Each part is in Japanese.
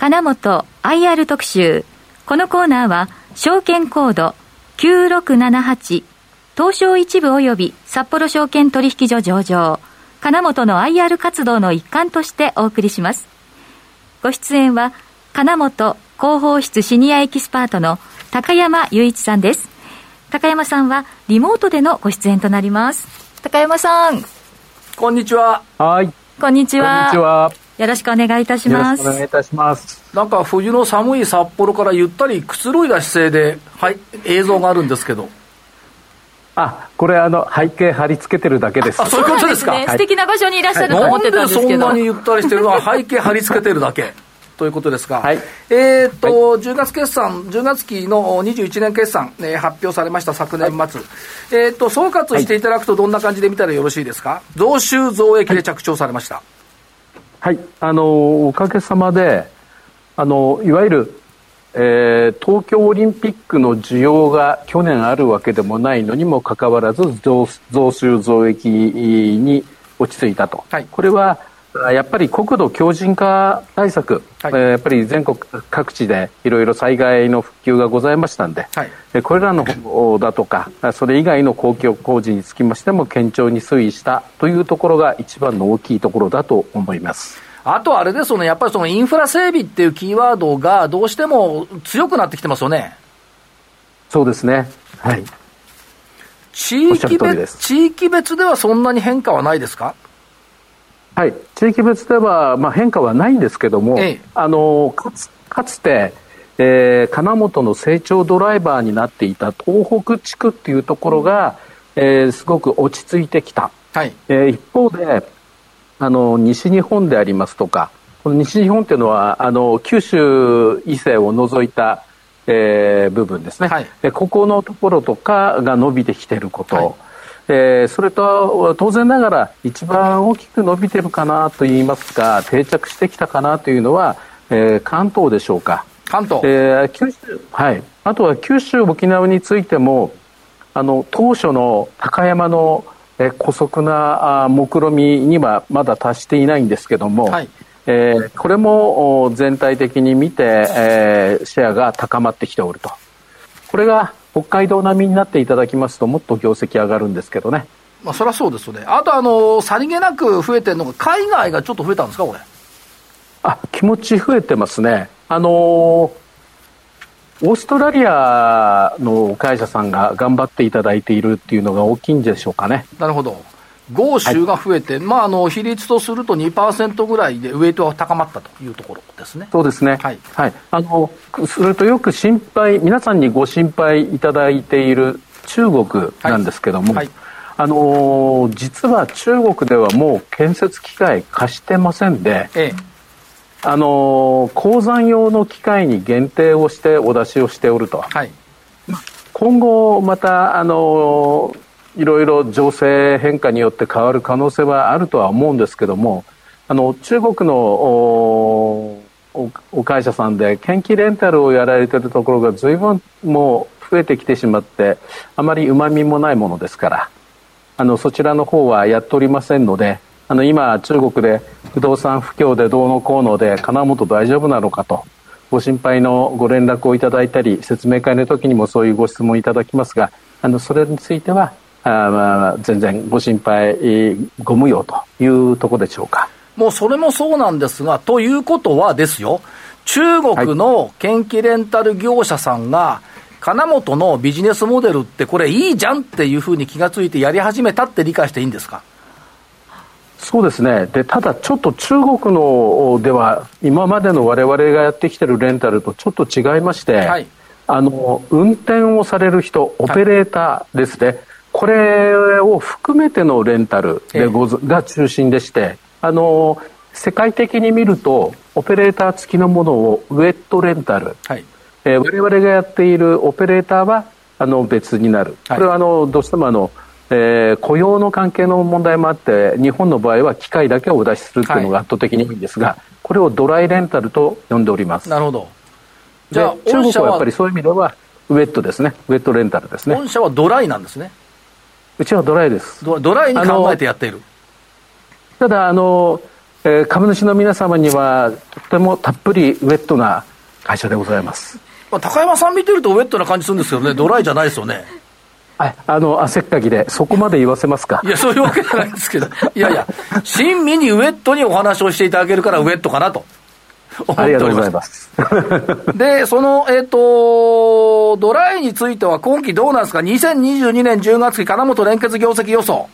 金本 IR 特集。このコーナーは、証券コード9678、東証一部及び札幌証券取引所上場、金本の IR 活動の一環としてお送りします。ご出演は、金本広報室シニアエキスパートの高山雄一さんです。高山さんはリモートでのご出演となります。高山さん。こんにちは。はい。こんにちは。こんにちは。よろしくお願いいたします。お願いいたします。なんか冬の寒い札幌からゆったりくつろいだ姿勢で、はい、映像があるんですけど。あ、これあの背景貼り付けてるだけです。あ、そういうことですか。すね、素敵な場所にいらっしゃると思ってたんですけど。なんでそんなにゆったりしてるのは背景貼り付けてるだけ。ということですが、はい、えっ、と、はい、10月決算、10月期の21年決算、えー、発表されました昨年末、はい、えっ、と、総括していただくとどんな感じで見たらよろしいですか？増収増益で着調されました。はい、あのおかげさまであのいわゆる、えー、東京オリンピックの需要が去年あるわけでもないのにもかかわらず増増収増益に落ち着いたと、はい、これはやっぱり国土強靭化対策、はい、えー、やっぱり全国各地でいろいろ災害の復旧がございましたんで、はい、これらのだとか、それ以外の公共工事につきましても堅調に推移したというところが一番の大きいところだと思います。あとあれですよね、やっぱりそのインフラ整備っていうキーワードがどうしても強くなってきてますよね。そうですね。はい。地域別、地域別ではそんなに変化はないですか？はい、地域別では、まあ、変化はないんですけども、ええ、あのかつかつて、えー、金本の成長ドライバーになっていた東北地区っていうところが、えー、すごく落ち着いてきた、はい。えー、一方であの西日本でありますとかこの西日本っていうのはあの九州以西を除いた、えー、部分ですね、はい、ここのところとかが伸びてきていること、はいえー、それと当然ながら一番大きく伸びてるかなといいますか定着してきたかなというのは、えー、関東でしょうか。関東、えー、九州はい。あとは九州沖縄についてもあの当初の高山のえ姑息な目論みにはまだ達していないんですけども、はい、えー、これも全体的に見て、えー、シェアが高まってきておると。これが北海道並みになっていただきますと、もっと業績上がるんですけどね。まあ、そりゃそうですよね。あと、あの、さりげなく増えてるのが、海外がちょっと増えたんですか、これ。あ、気持ち増えてますね。あのー、オーストラリアの会社さんが頑張っていただいているっていうのが大きいんでしょうかね。なるほど。豪州が増えて、はい、まあ、あの比率とすると2%ぐらいでウエイトが高まったというところですね。そうですね。はい。はい、あの、それとよく心配、皆さんにご心配いただいている中国なんですけども、はいはい、あの実は中国ではもう建設機械貸してませんで、ええ、あの鉱山用の機械に限定をしてお出しをしておると。はい、今後またあのいろいろ情勢変化によって変わる可能性はあるとは思うんですけどもあの中国のおお会社さんで研究レンタルをやられているところが随分もう増えてきてしまってあまりうまみもないものですからあのそちらの方はやっておりませんのであの今中国で不動産不況でどうのこうので金本大丈夫なのかとご心配のご連絡をいただいたり説明会の時にもそういうご質問いただきますがあのそれについてはあまあ、全然ご心配ご無用というところでしょうか。もうそれもそうなんですが、ということはですよ、中国の研究レンタル業者さんが、金本のビジネスモデルってこれいいじゃんっていうふうに気がついてやり始めたって理解していいんですか？そうですね。でただちょっと中国のでは今までの我々がやってきてるレンタルとちょっと違いまして、はい、あの運転をされる人オペレーターですね、はいこれを含めてのレンタルでご、が中心でしてあの世界的に見るとオペレーター付きのものをウェットレンタル、はい。えー、我々がやっているオペレーターはあの別になる、はい、これはあのどうしてもあの、えー、雇用の関係の問題もあって日本の場合は機械だけをお出しするっていうのが圧倒的に多いんですが、はい、これをドライレンタルと呼んでおります。なるほど。じゃあ中国はやっぱりそういう意味ではウェットですね。ウェットレンタルですね。本社はドライなんですねうちはドライですドライに考えてやっているただあのえー、株主の皆様にはとてもたっぷりウェットな会社でございます。まあ、高山さん見てるとウェットな感じするんですけどね、ドライじゃないですよね。はい、あの、汗っかきで、そこまで言わせますか？いや、そういうわけじゃないんですけど、いやいや、親身にウェットにお話をしていただけるから、ウェットかなと。ありがとうございます。で、その、えっ、ー、と、ドライについては今期どうなんですか ?2022 年10月期、金本連結業績予想。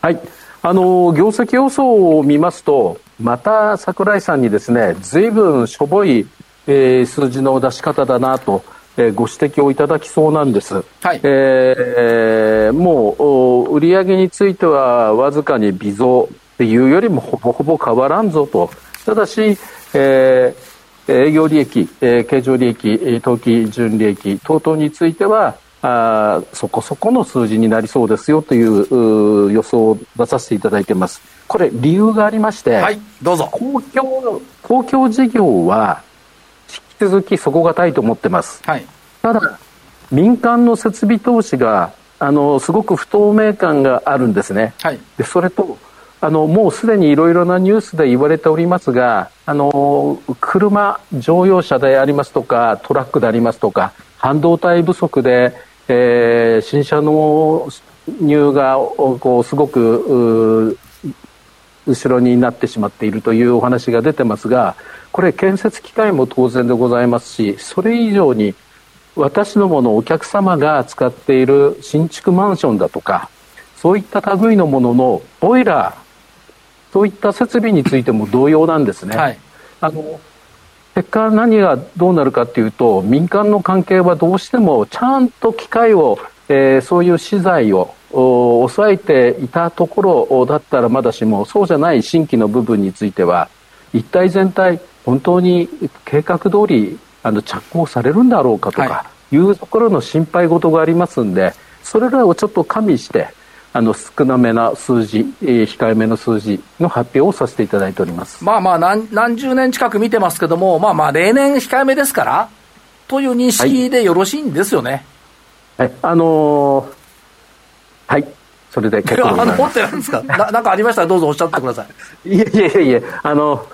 はい。あの、業績予想を見ますと、また櫻井さんにですね、ずいぶんしょぼい、えー、数字の出し方だなと、えー、ご指摘をいただきそうなんです。はい、えー、もう、売上についてはわずかに微増っていうよりもほぼほぼ変わらんぞと。ただし、えー、営業利益、えー、経常利益、当期純利益等々については、あそこそこの数字になりそうですよという予想を出させていただいています。これ理由がありまして、はい、どうぞ。公共、公共事業は引き続き底堅いと思ってます。はい、ただ、民間の設備投資が、あの、すごく不透明感があるんですね。はい、でそれと、あのもうすでにいろいろなニュースで言われておりますがあの車、乗用車でありますとかトラックでありますとか半導体不足で、えー、新車の入がこうすごく後ろになってしまっているというお話が出てますがこれ建設機械も当然でございますしそれ以上に私どものお客様が使っている新築マンションだとかそういった類のもののボイラーそういった設備についても同様なんですね。はい、あの結果何がどうなるかというと民間の関係はどうしてもちゃんと機械を、えー、そういう資材を抑えていたところだったらまだしもそうじゃない新規の部分については一体全体本当に計画通りあの着工されるんだろうかとかいうところの心配事がありますんでそれらをちょっと加味してあの少なめな数字、えー、控えめの数字の発表をさせていただいております。まあまあ何、何十年近く見てますけども、まあまあ、例年控えめですから、という認識でよろしいんですよね。はい、はい、あのー、はい、それで結構 あの持ってなんですか？な、なんかありました？ら、どうぞおっしゃってください。いえいえいえ、あの、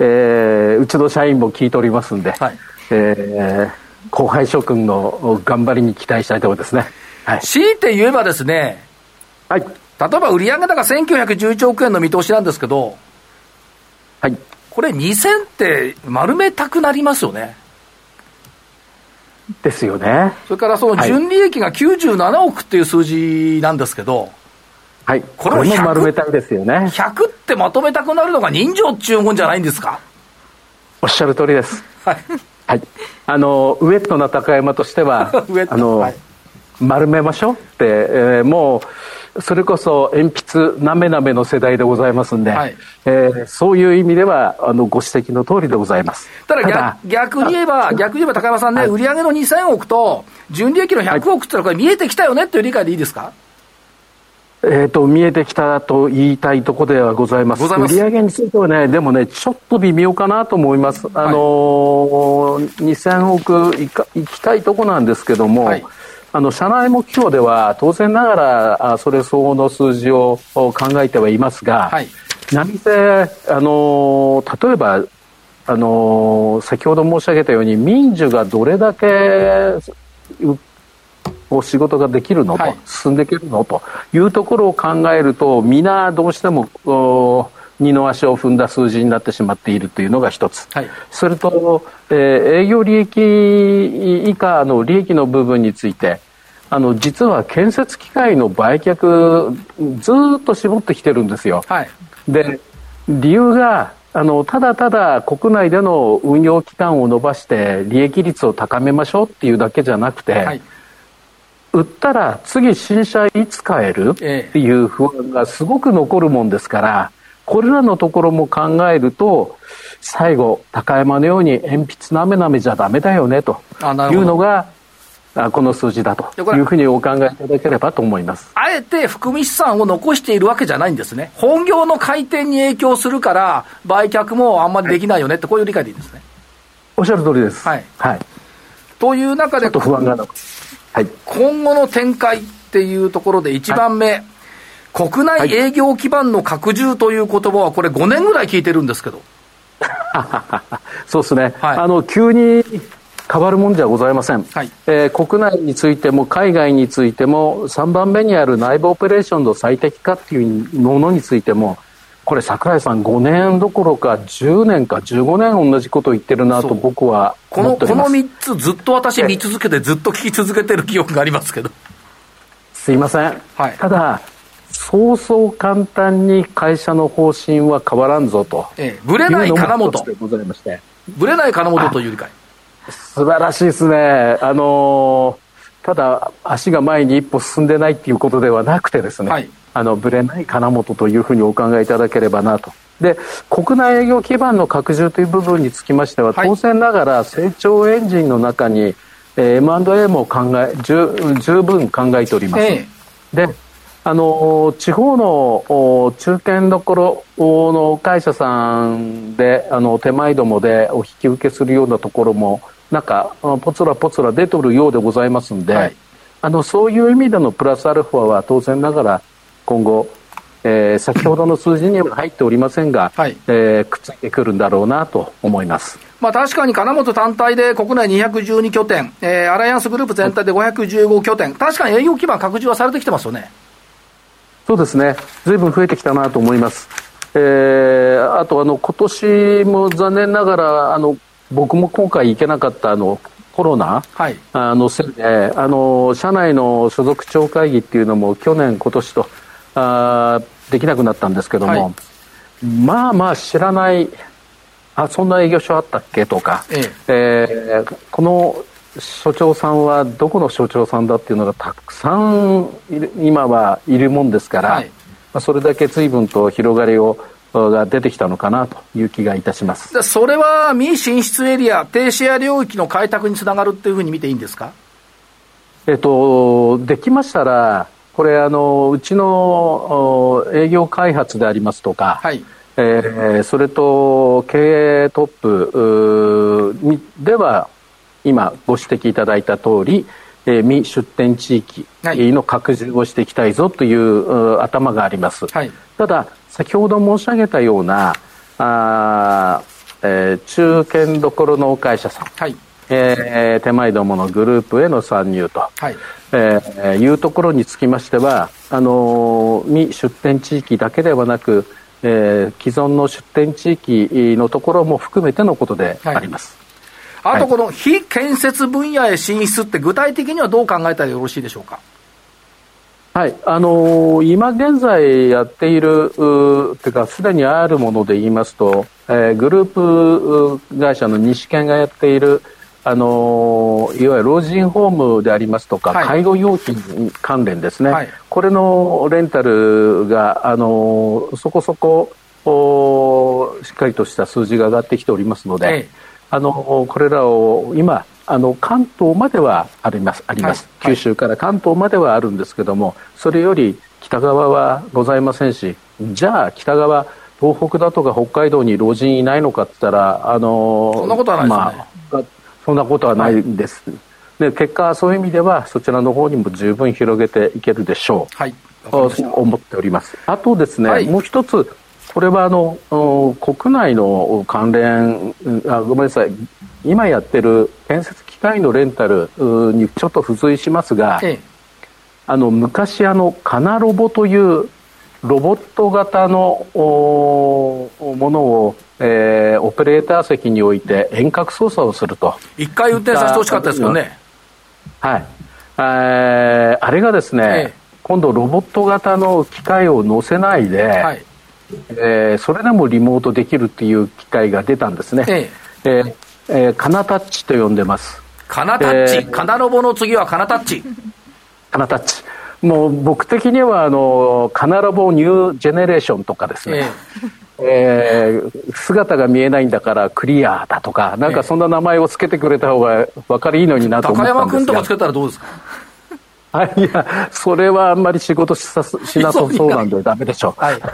えー、うちの社員も聞いておりますんで、はい、えー、後輩諸君の頑張りに期待したいところですね。はい、強いて言えばですね、はい、例えば売上高1911億円の見通しなんですけど、はい、これ、2000って丸めたくなりますよね。ですよね。それからその純利益が97億っていう数字なんですけど、はい、これも丸めたいですよね。100ってまとめたくなるのが人情っちゅうもんじゃないんですか？おっしゃる通りです。はい。はい。あの、ウエットな高山としては、あの、はい、丸めましょうって、えー、もう、それこそ鉛筆なめなめの世代でございますんで、はい、えー、そういう意味ではあのご指摘の通りでございます。ただ逆逆に言えば逆に言えば高山さんね、はい、売上の2000億と純利益の100億ってのはこれ見えてきたよねっていう理解でいいですか、えーと、見えてきたと言いたいところではございます。売上についてはね、でもね、ちょっと微妙かなと思います。あのー、2000億いかいきたいとこなんですけども、はいあの社内目標では当然ながらそれ相応の数字を考えてはいますが、はい、何せあの例えばあの先ほど申し上げたように民需がどれだけお仕事ができるのと、はい、進んでいけるのというところを考えると皆どうしても二の足を踏んだ数字になってしまっているというのが一つ、はい、それと、えー、営業利益以下の利益の部分についてあの実は建設機械の売却ずっと絞ってきてるんですよ。はい、で理由があのただただ国内での運用期間を延ばして利益率を高めましょうっていうだけじゃなくて、はい、売ったら次新車いつ買える？っていう不安がすごく残るもんですから、これらのところも考えると最後高山のように鉛筆なめなめじゃダメだよねというのがこの数字だというふうにお考えいただければと思います。あえて含み資産を残しているわけじゃないんですね、本業の回転に影響するから、売却もあんまりできないよねって、こういう理解でいいですね。おっしゃる通りです。はい。はい、という中で、不安がはい、今後の展開っていうところで、1番目、はい、国内営業基盤の拡充という言葉は、これ、5年ぐらい聞いてるんですけど。そうですね、はい、あの急に変わるもんじゃございません、はい、えー、国内についても海外についても3番目にある内部オペレーションの最適化っていうものについてもこれ櫻井さん5年どころか10年か15年同じことを言ってるなと僕はこのこの3つずっと私見続けてずっと聞き続けてる記憶がありますけど。すいません、はい、ただそうそう簡単に会社の方針は変わらんぞと、ええ、ぶれない金本。でございまして。ぶれない金本という理解素晴らしいですね。あのただ足が前に一歩進んでないっていうことではなくてですね、はい、あのぶれない金本というふうにお考えいただければなと。で国内営業基盤の拡充という部分につきましては、当然ながら成長エンジンの中に、えー、M&A も考え十十分考えております、えであの地方の中堅どころの会社さんであの手前どもでお引き受けするようなところもなんかぽつらぽつら出てるようでございますんで、はい、あのそういう意味でのプラスアルファは当然ながら今後、えー、先ほどの数字には入っておりませんが、はい、えー、くっついてくるんだろうなと思います。まあ、確かに金本単体で国内212拠点、えー、アライアンスグループ全体で515拠点、確かに営業基盤拡充はされてきてますよね。そうですね、ずいぶん増えてきたなと思います。えー、あとあの今年も残念ながらあの僕も今回行けなかったあのコロナ、はい、あのせいであの社内の所属長会議っていうのも去年今年とあできなくなったんですけども、はい、まあまあ知らないあそんな営業所あったっけとか、ええ。えー、この所長さんはどこの所長さんだっていうのがたくさん今はいるもんですから、はい、まあ、それだけ随分と広がりをが出てきたのかなという気がいたします。それは未進出エリア、低シェア領域の開拓につながるっていうふうに見ていいんですか、えっと、できましたら、これあの、うちの営業開発でありますとか、はい。えー、それと経営トップでは今ご指摘いただいた通り、えー、未出店地域の拡充をしていきたいぞという、頭があります、はい、ただ先ほど申し上げたようなあ、えー、中堅どころの会社さん、はいえー、手前どものグループへの参入と、はいえー、いうところにつきましてはあの未出店地域だけではなく、えー、既存の出店地域のところも含めてのことであります。はいあとこの非建設分野へ進出って具体的にはどう考えたらよろしいでしょうか？はい、あのー、今現在やっている、うていうか、すでにあるもので言いますと、えー、グループ会社の西研がやっている、あのー、いわゆる老人ホームでありますとか、はい、介護用品関連ですね、はい、これのレンタルが、あのそこそこおしっかりとした数字が上がってきておりますので、ええ。あのこれらを今あの関東まではありますあります、はい、九州から関東まではあるんですけどもそれより北側はございませんしじゃあ北側東北だとか北海道に老人いないのかって言ったらあのそんなことはないですね、まあ、そんなことはないんです、はい、で結果そういう意味ではそちらの方にも十分広げていけるでしょう、はい、思っております。あとですね、はい、もう一つこれはあの国内の関連あごめんなさい。今やってる建設機械のレンタルにちょっと付随しますが、ええ、あの昔あのカナロボというロボット型のものを、えー、オペレーター席に置いて遠隔操作をすると一回運転させてほしかったですよねはい、えー、あれがですね、ええ、今度ロボット型の機械を載せないで、はいえー、それでもリモートできるっていう機会が出たんですね。ええー、えー、カナタッチと呼んでます。カナタッチ、えー、カナロボの次はカナタッチ。カナタッチ。もう僕的にはあのカナロボニュージェネレーションとかですね、えー、えー、姿が見えないんだからクリアだとか、なんかそんな名前をつけてくれた方が分かりいいのになと思ったんですが。高山君とかつけたらどうですか？あいや、それはあんまり仕事しさしなさそうなんでダメでしょう。はい。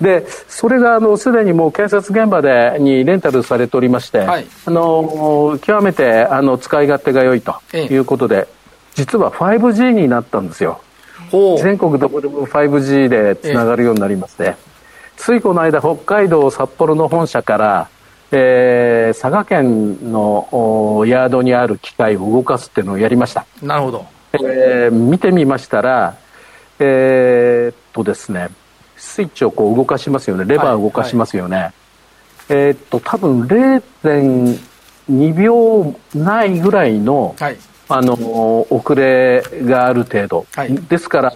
でそれがあのすでにもう建設現場でにレンタルされておりまして、はい、あの極めてあの使い勝手が良いということで、ええ、実は 5G になったんですよ。全国どこでも 5G でつながるようになりまして、えついこの間北海道札幌の本社からえー、佐賀県のヤードにある機械を動かすっていうのをやりました。なるほど、えー、見てみましたらえー、っとですねスイッチをこう動かしますよね。レバーを動かしますよね、はい。はい、えー、っと多分0.2秒ないぐらいの、はい、あの遅れがある程度、はい、ですから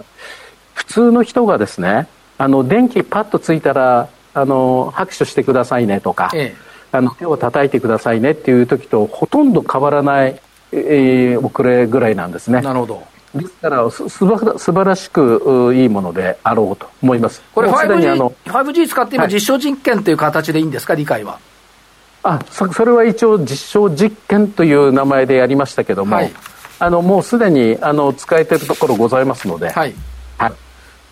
普通の人がですねあの電気パッとついたらあの拍手してくださいねとか、ええあの手を叩いてくださいねっていう時とほとんど変わらない、えー、遅れぐらいなんですね。なるほど。ですからすすば素晴らしくいいものであろうと思います。これ 5G, 5G 使って今実証実験という形でいいんですか、理解は。あそそれは一応実証実験という名前でやりましたけども、はい、あのもうすでにあの使えてるところございますので、はい、はい、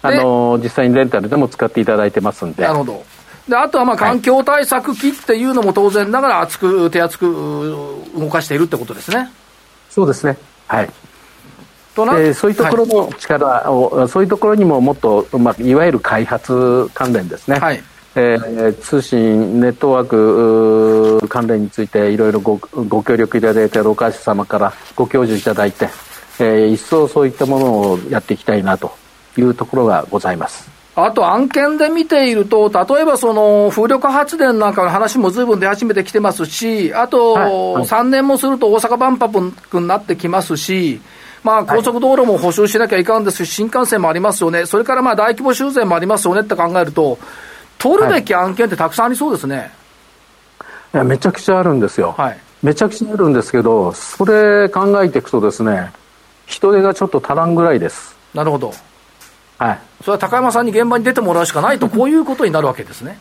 あの実際にレンタルでも使っていただいてますんで。なるほど。であとはまあ環境対策機っていうのも当然ながら厚く、手厚く動かしているってことですね。そうですね。はい。となえー、そういうところの力を、はい、そういうところにももっと、まあ、いわゆる開発関連ですね。はい。えー、通信、ネットワーク関連についていろいろごご協力いただいて、ロカシ様からご教授いただいて、えー、一層そういったものをやっていきたいなというところがございます。あと案件で見ていると、例えばその風力発電なんかの話もずいぶん出始めてきてますし、あと、3年もすると大阪万博になってきますし、まあ、高速道路も補修しなきゃいかんですし、新幹線もありますよね、それからまあ大規模修繕もありますよねって考えると、取るべき案件ってたくさんありそうですね。いや、めちゃくちゃあるんですよ。はい、めちゃくちゃあるんですけど、それ考えていくとですね、人手がちょっと足らんぐらいです。なるほど。はい、それは高山さんに現場に出てもらうしかないと、こういうことになるわけですね。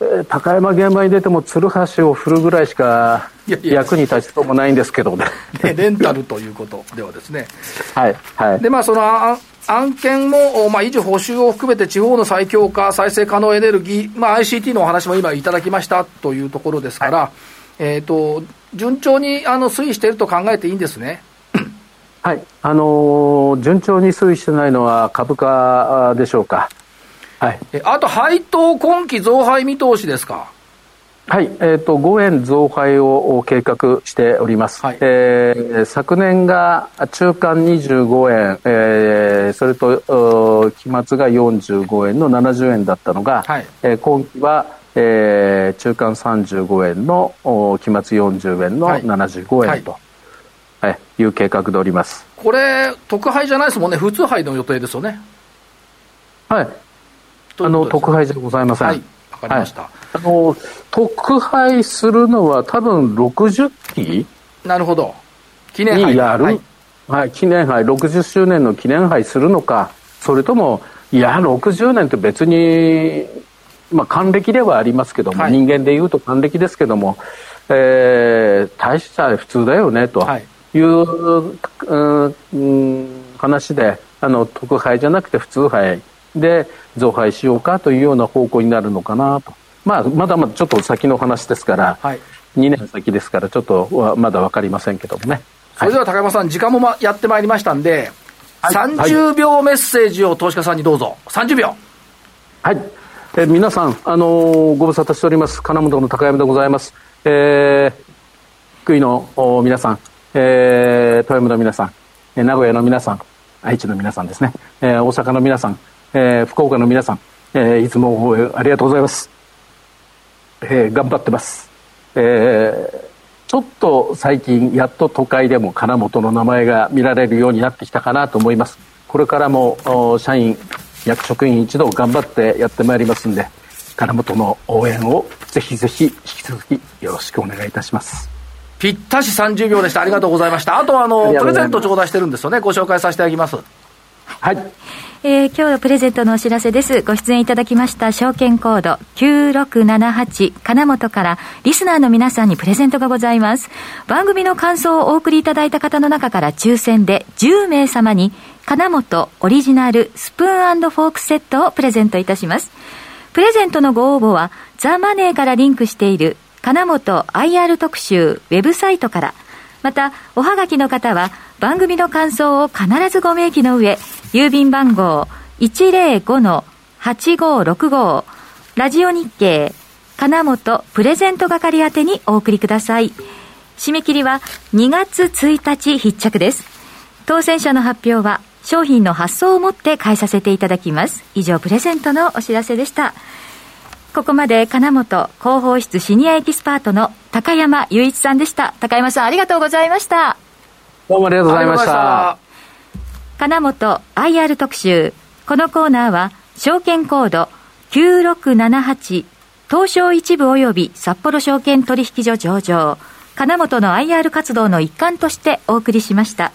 えー、高山現場に出ても、鶴橋を振るぐらいしか役に立ちそうもないんですけどね。レンタルということではですね。はい。はい。で、まあ、その案件も、まあ、維持補修を含めて地方の再強化、再生可能エネルギー、まあ、ICT のお話も今いただきましたというところですから、はい、えっ、ー、と、順調にあの推移していると考えていいんですね？はい、あのー、順調に推移してないのは株価でしょうか。はい。あと、配当今期増配見通しですか？はい、えっ、ー、と、5円増配を計画しております。はい、えー、昨年が中間25円、えー、それと、期末が45円の70円だったのが、はい、えー、今期は、えー、中間35円の期末40円の75円と。はいはい、いう計画でおりますこれ、特配じゃないですもんね、普通配の予定ですよね。はい、あの特配じゃございません。はい、わかりました、はい、あの特配するのは、多分60期？なるほど、記念杯。やる、はい、はい、記念杯、60周年の記念杯するのか、それとも、いや、60年って別に、まあ、還暦ではありますけども、はい、人間でいうと還暦ですけども、えー、大した普通だよねと。はい。いう、うん、話であの特配じゃなくて普通配で増配しようかというような方向になるのかなと、まあ、まだまだちょっと先の話ですから、はい、2年先ですからちょっとまだ分かりませんけどもね。それでは高山さん、時間もまやってまいりましたんで、はい、30秒メッセージを投資家さんにどうぞ、30秒。はい、え皆さん、あのー、ご無沙汰しております、金本の高山でございます。えー、福井の皆さん、えー、富山の皆さん、えー、名古屋の皆さん、愛知の皆さんですね、えー、大阪の皆さん、えー、福岡の皆さん、えー、いつもありがとうございます。えー、頑張ってます。えー、ちょっと最近、やっと都会でも金本の名前が見られるようになってきたかなと思います。これからも社員、役職員一同頑張ってやってまいりますんで、金本の応援をぜひぜひ引き続きよろしくお願いいたします。ぴったし30秒でした。ありがとうございました。あとあの、プレゼント頂戴してるんですよね。ご紹介させていただきます。はい。えー、今日のプレゼントのお知らせです。ご出演いただきました証券コード9678金本からリスナーの皆さんにプレゼントがございます。番組の感想をお送りいただいた方の中から抽選で10名様に金本オリジナルスプーンフォークセットをプレゼントいたします。プレゼントのご応募はザ・マネーからリンクしている金本 IR 特集ウェブサイトから、また、おはがきの方は番組の感想を必ずご明記の上、郵便番号105-8565ラジオ日経金本プレゼント係宛てにお送りください。締め切りは2月1日必着です。当選者の発表は商品の発送をもって返させていただきます。以上、プレゼントのお知らせでした。ここまで金本広報室シニアエキスパートの高山雄一さんでした。高山さん、ありがとうございました。どうもありがとうございました。金本 IR 特集。このコーナーは、証券コード9678東証一部及び札幌証券取引所上場、金本の IR 活動の一環としてお送りしました。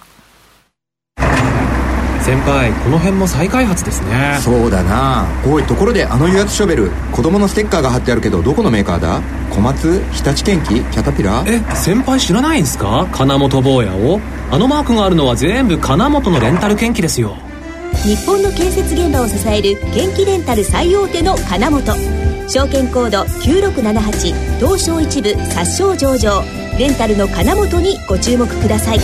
先輩この辺も再開発ですね。そうだな。おいところであの油圧ショベル子供のステッカーが貼ってあるけどどこのメーカーだ？小松日立建機？キャタピラ？え先輩知らないんすか？金本坊やを。あのマークがあるのは全部金本のレンタル建機ですよ。日本の建設現場を支える建機レンタル最大手の金本。証券コード9678東証一部殺傷上場。レンタルの金本にご注目ください